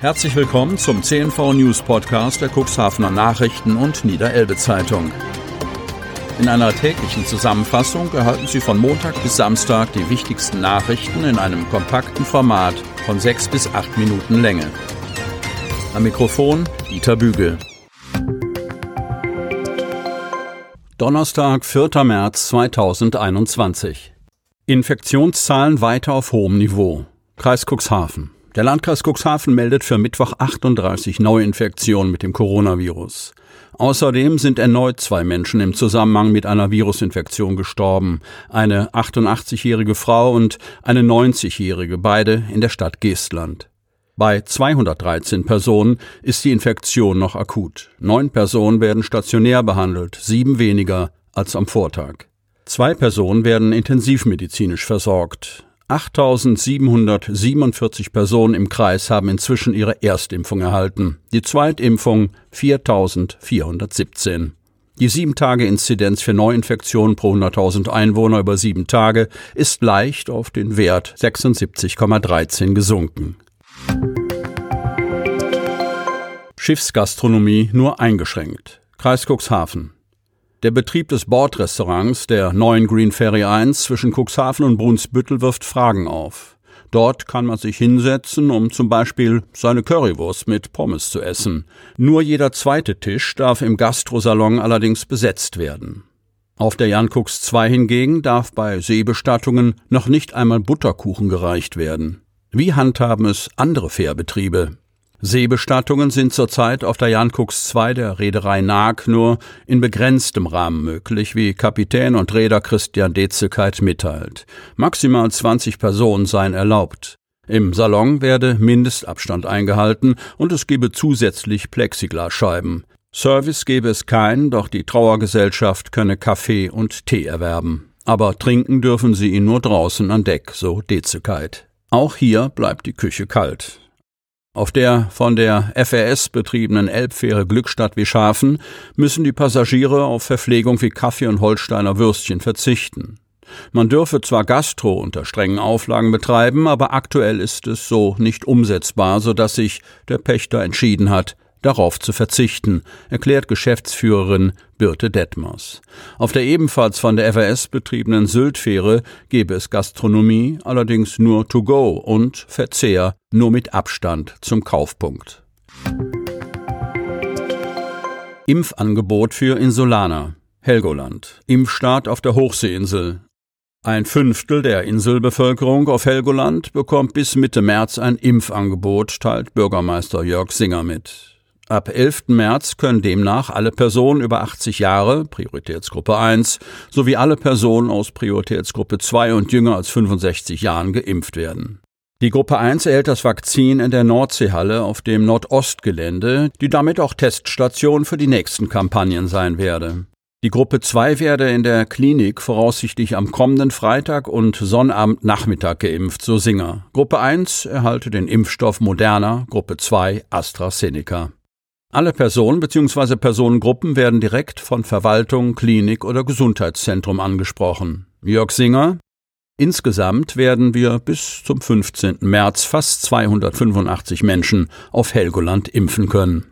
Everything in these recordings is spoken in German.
Herzlich willkommen zum CNV News Podcast der Cuxhavener Nachrichten und Niederelbe Zeitung. In einer täglichen Zusammenfassung erhalten Sie von Montag bis Samstag die wichtigsten Nachrichten in einem kompakten Format von sechs bis acht Minuten Länge. Am Mikrofon Dieter Bügel. Donnerstag, 4. März 2021. Infektionszahlen weiter auf hohem Niveau. Kreis Cuxhaven. Der Landkreis Cuxhaven meldet für Mittwoch 38 Neuinfektionen mit dem Coronavirus. Außerdem sind erneut zwei Menschen im Zusammenhang mit einer Virusinfektion gestorben. Eine 88-jährige Frau und eine 90-jährige, beide in der Stadt Geestland. Bei 213 Personen ist die Infektion noch akut. Neun Personen werden stationär behandelt, sieben weniger als am Vortag. Zwei Personen werden intensivmedizinisch versorgt. 8.747 Personen im Kreis haben inzwischen ihre Erstimpfung erhalten, die Zweitimpfung 4.417. Die 7-Tage-Inzidenz für Neuinfektionen pro 100.000 Einwohner über sieben Tage ist leicht auf den Wert 76,13 gesunken. Schiffsgastronomie nur eingeschränkt. Kreis Cuxhaven. Der Betrieb des Bordrestaurants der neuen Green Ferry 1 zwischen Cuxhaven und Brunsbüttel wirft Fragen auf. Dort kann man sich hinsetzen, um zum Beispiel seine Currywurst mit Pommes zu essen. Nur jeder zweite Tisch darf im Gastrosalon allerdings besetzt werden. Auf der Jan Kux 2 hingegen darf bei Seebestattungen noch nicht einmal Butterkuchen gereicht werden. Wie handhaben es andere Fährbetriebe? Seebestattungen sind zurzeit auf der Jan Kux 2 der Reederei Naag nur in begrenztem Rahmen möglich, wie Kapitän und Reeder Christian Dezekeit mitteilt. Maximal 20 Personen seien erlaubt. Im Salon werde Mindestabstand eingehalten und es gebe zusätzlich Plexiglasscheiben. Service gebe es keinen, doch die Trauergesellschaft könne Kaffee und Tee erwerben. Aber trinken dürfen sie ihn nur draußen an Deck, so Dezekeit. Auch hier bleibt die Küche kalt. Auf der von der FRS betriebenen Elbfähre Glückstadt Wischhafen müssen die Passagiere auf Verpflegung wie Kaffee und Holsteiner Würstchen verzichten. Man dürfe zwar Gastro unter strengen Auflagen betreiben, aber aktuell ist es so nicht umsetzbar, so dass sich der Pächter entschieden hat, darauf zu verzichten, erklärt Geschäftsführerin Birte Detmers. Auf der ebenfalls von der FAS betriebenen Syltfähre gebe es Gastronomie, allerdings nur to go und Verzehr nur mit Abstand zum Kaufpunkt. Impfangebot für Insulaner. Helgoland. Impfstart auf der Hochseeinsel. Ein Fünftel der Inselbevölkerung auf Helgoland bekommt bis Mitte März ein Impfangebot, teilt Bürgermeister Jörg Singer mit. Ab 11. März können demnach alle Personen über 80 Jahre, Prioritätsgruppe 1, sowie alle Personen aus Prioritätsgruppe 2 und jünger als 65 Jahren geimpft werden. Die Gruppe 1 erhält das Vakzin in der Nordseehalle auf dem Nordostgelände, die damit auch Teststation für die nächsten Kampagnen sein werde. Die Gruppe 2 werde in der Klinik voraussichtlich am kommenden Freitag und Sonnabend Nachmittag geimpft, so Singer. Gruppe 1 erhalte den Impfstoff Moderna, Gruppe 2 AstraZeneca. Alle Personen bzw. Personengruppen werden direkt von Verwaltung, Klinik oder Gesundheitszentrum angesprochen. Jörg Singer Insgesamt werden wir bis zum 15. März fast 285 Menschen auf Helgoland impfen können.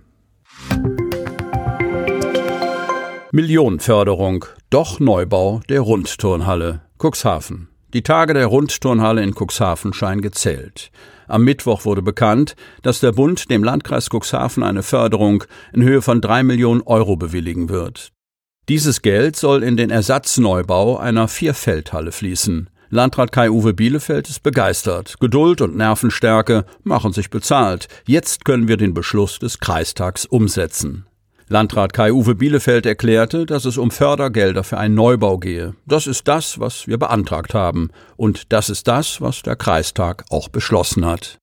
Millionenförderung, doch Neubau der Rundturnhalle Cuxhaven. Die Tage der Rundturnhalle in Cuxhaven scheinen gezählt. Am Mittwoch wurde bekannt, dass der Bund dem Landkreis Cuxhaven eine Förderung in Höhe von drei Millionen Euro bewilligen wird. Dieses Geld soll in den Ersatzneubau einer Vierfeldhalle fließen. Landrat Kai-Uwe Bielefeld ist begeistert. Geduld und Nervenstärke machen sich bezahlt. Jetzt können wir den Beschluss des Kreistags umsetzen. Landrat Kai-Uwe Bielefeld erklärte, dass es um Fördergelder für einen Neubau gehe. Das ist das, was wir beantragt haben. Und das ist das, was der Kreistag auch beschlossen hat.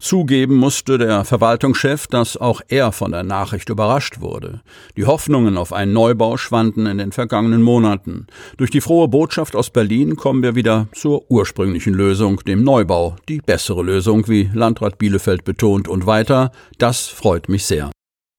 Zugeben musste der Verwaltungschef, dass auch er von der Nachricht überrascht wurde. Die Hoffnungen auf einen Neubau schwanden in den vergangenen Monaten. Durch die frohe Botschaft aus Berlin kommen wir wieder zur ursprünglichen Lösung, dem Neubau, die bessere Lösung, wie Landrat Bielefeld betont und weiter. Das freut mich sehr.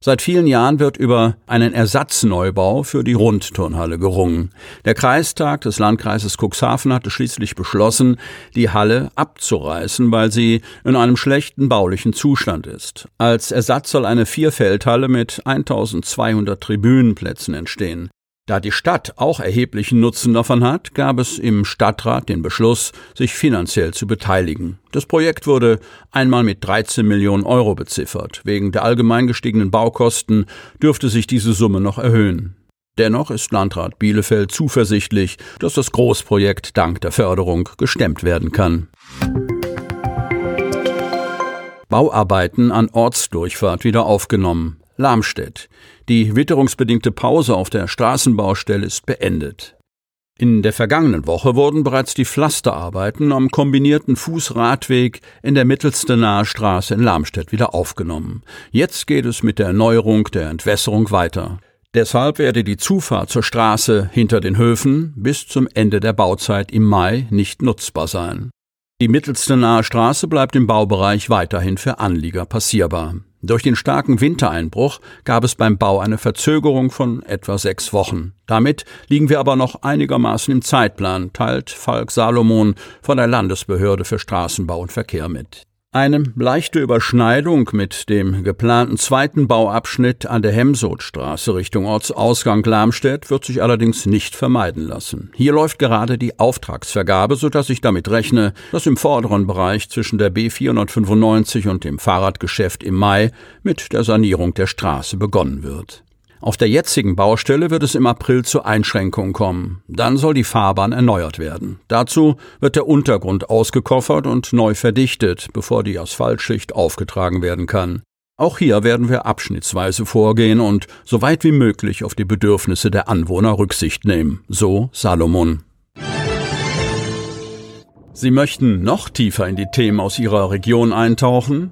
Seit vielen Jahren wird über einen Ersatzneubau für die Rundturnhalle gerungen. Der Kreistag des Landkreises Cuxhaven hatte schließlich beschlossen, die Halle abzureißen, weil sie in einem schlechten baulichen Zustand ist. Als Ersatz soll eine Vierfeldhalle mit 1200 Tribünenplätzen entstehen. Da die Stadt auch erheblichen Nutzen davon hat, gab es im Stadtrat den Beschluss, sich finanziell zu beteiligen. Das Projekt wurde einmal mit 13 Millionen Euro beziffert. Wegen der allgemein gestiegenen Baukosten dürfte sich diese Summe noch erhöhen. Dennoch ist Landrat Bielefeld zuversichtlich, dass das Großprojekt dank der Förderung gestemmt werden kann. Bauarbeiten an Ortsdurchfahrt wieder aufgenommen. Lamstedt. Die witterungsbedingte Pause auf der Straßenbaustelle ist beendet. In der vergangenen Woche wurden bereits die Pflasterarbeiten am kombinierten Fußradweg in der Mittelstenaer Straße in Lamstedt wieder aufgenommen. Jetzt geht es mit der Erneuerung der Entwässerung weiter. Deshalb werde die Zufahrt zur Straße hinter den Höfen bis zum Ende der Bauzeit im Mai nicht nutzbar sein. Die Mittelstenaer Straße bleibt im Baubereich weiterhin für Anlieger passierbar. Durch den starken Wintereinbruch gab es beim Bau eine Verzögerung von etwa sechs Wochen. Damit liegen wir aber noch einigermaßen im Zeitplan, teilt Falk Salomon von der Landesbehörde für Straßenbau und Verkehr mit. Eine leichte Überschneidung mit dem geplanten zweiten Bauabschnitt an der Hemsodstraße Richtung Ortsausgang Lamstedt wird sich allerdings nicht vermeiden lassen. Hier läuft gerade die Auftragsvergabe, sodass ich damit rechne, dass im vorderen Bereich zwischen der B495 und dem Fahrradgeschäft im Mai mit der Sanierung der Straße begonnen wird. Auf der jetzigen Baustelle wird es im April zu Einschränkungen kommen. Dann soll die Fahrbahn erneuert werden. Dazu wird der Untergrund ausgekoffert und neu verdichtet, bevor die Asphaltschicht aufgetragen werden kann. Auch hier werden wir abschnittsweise vorgehen und so weit wie möglich auf die Bedürfnisse der Anwohner Rücksicht nehmen. So Salomon. Sie möchten noch tiefer in die Themen aus Ihrer Region eintauchen?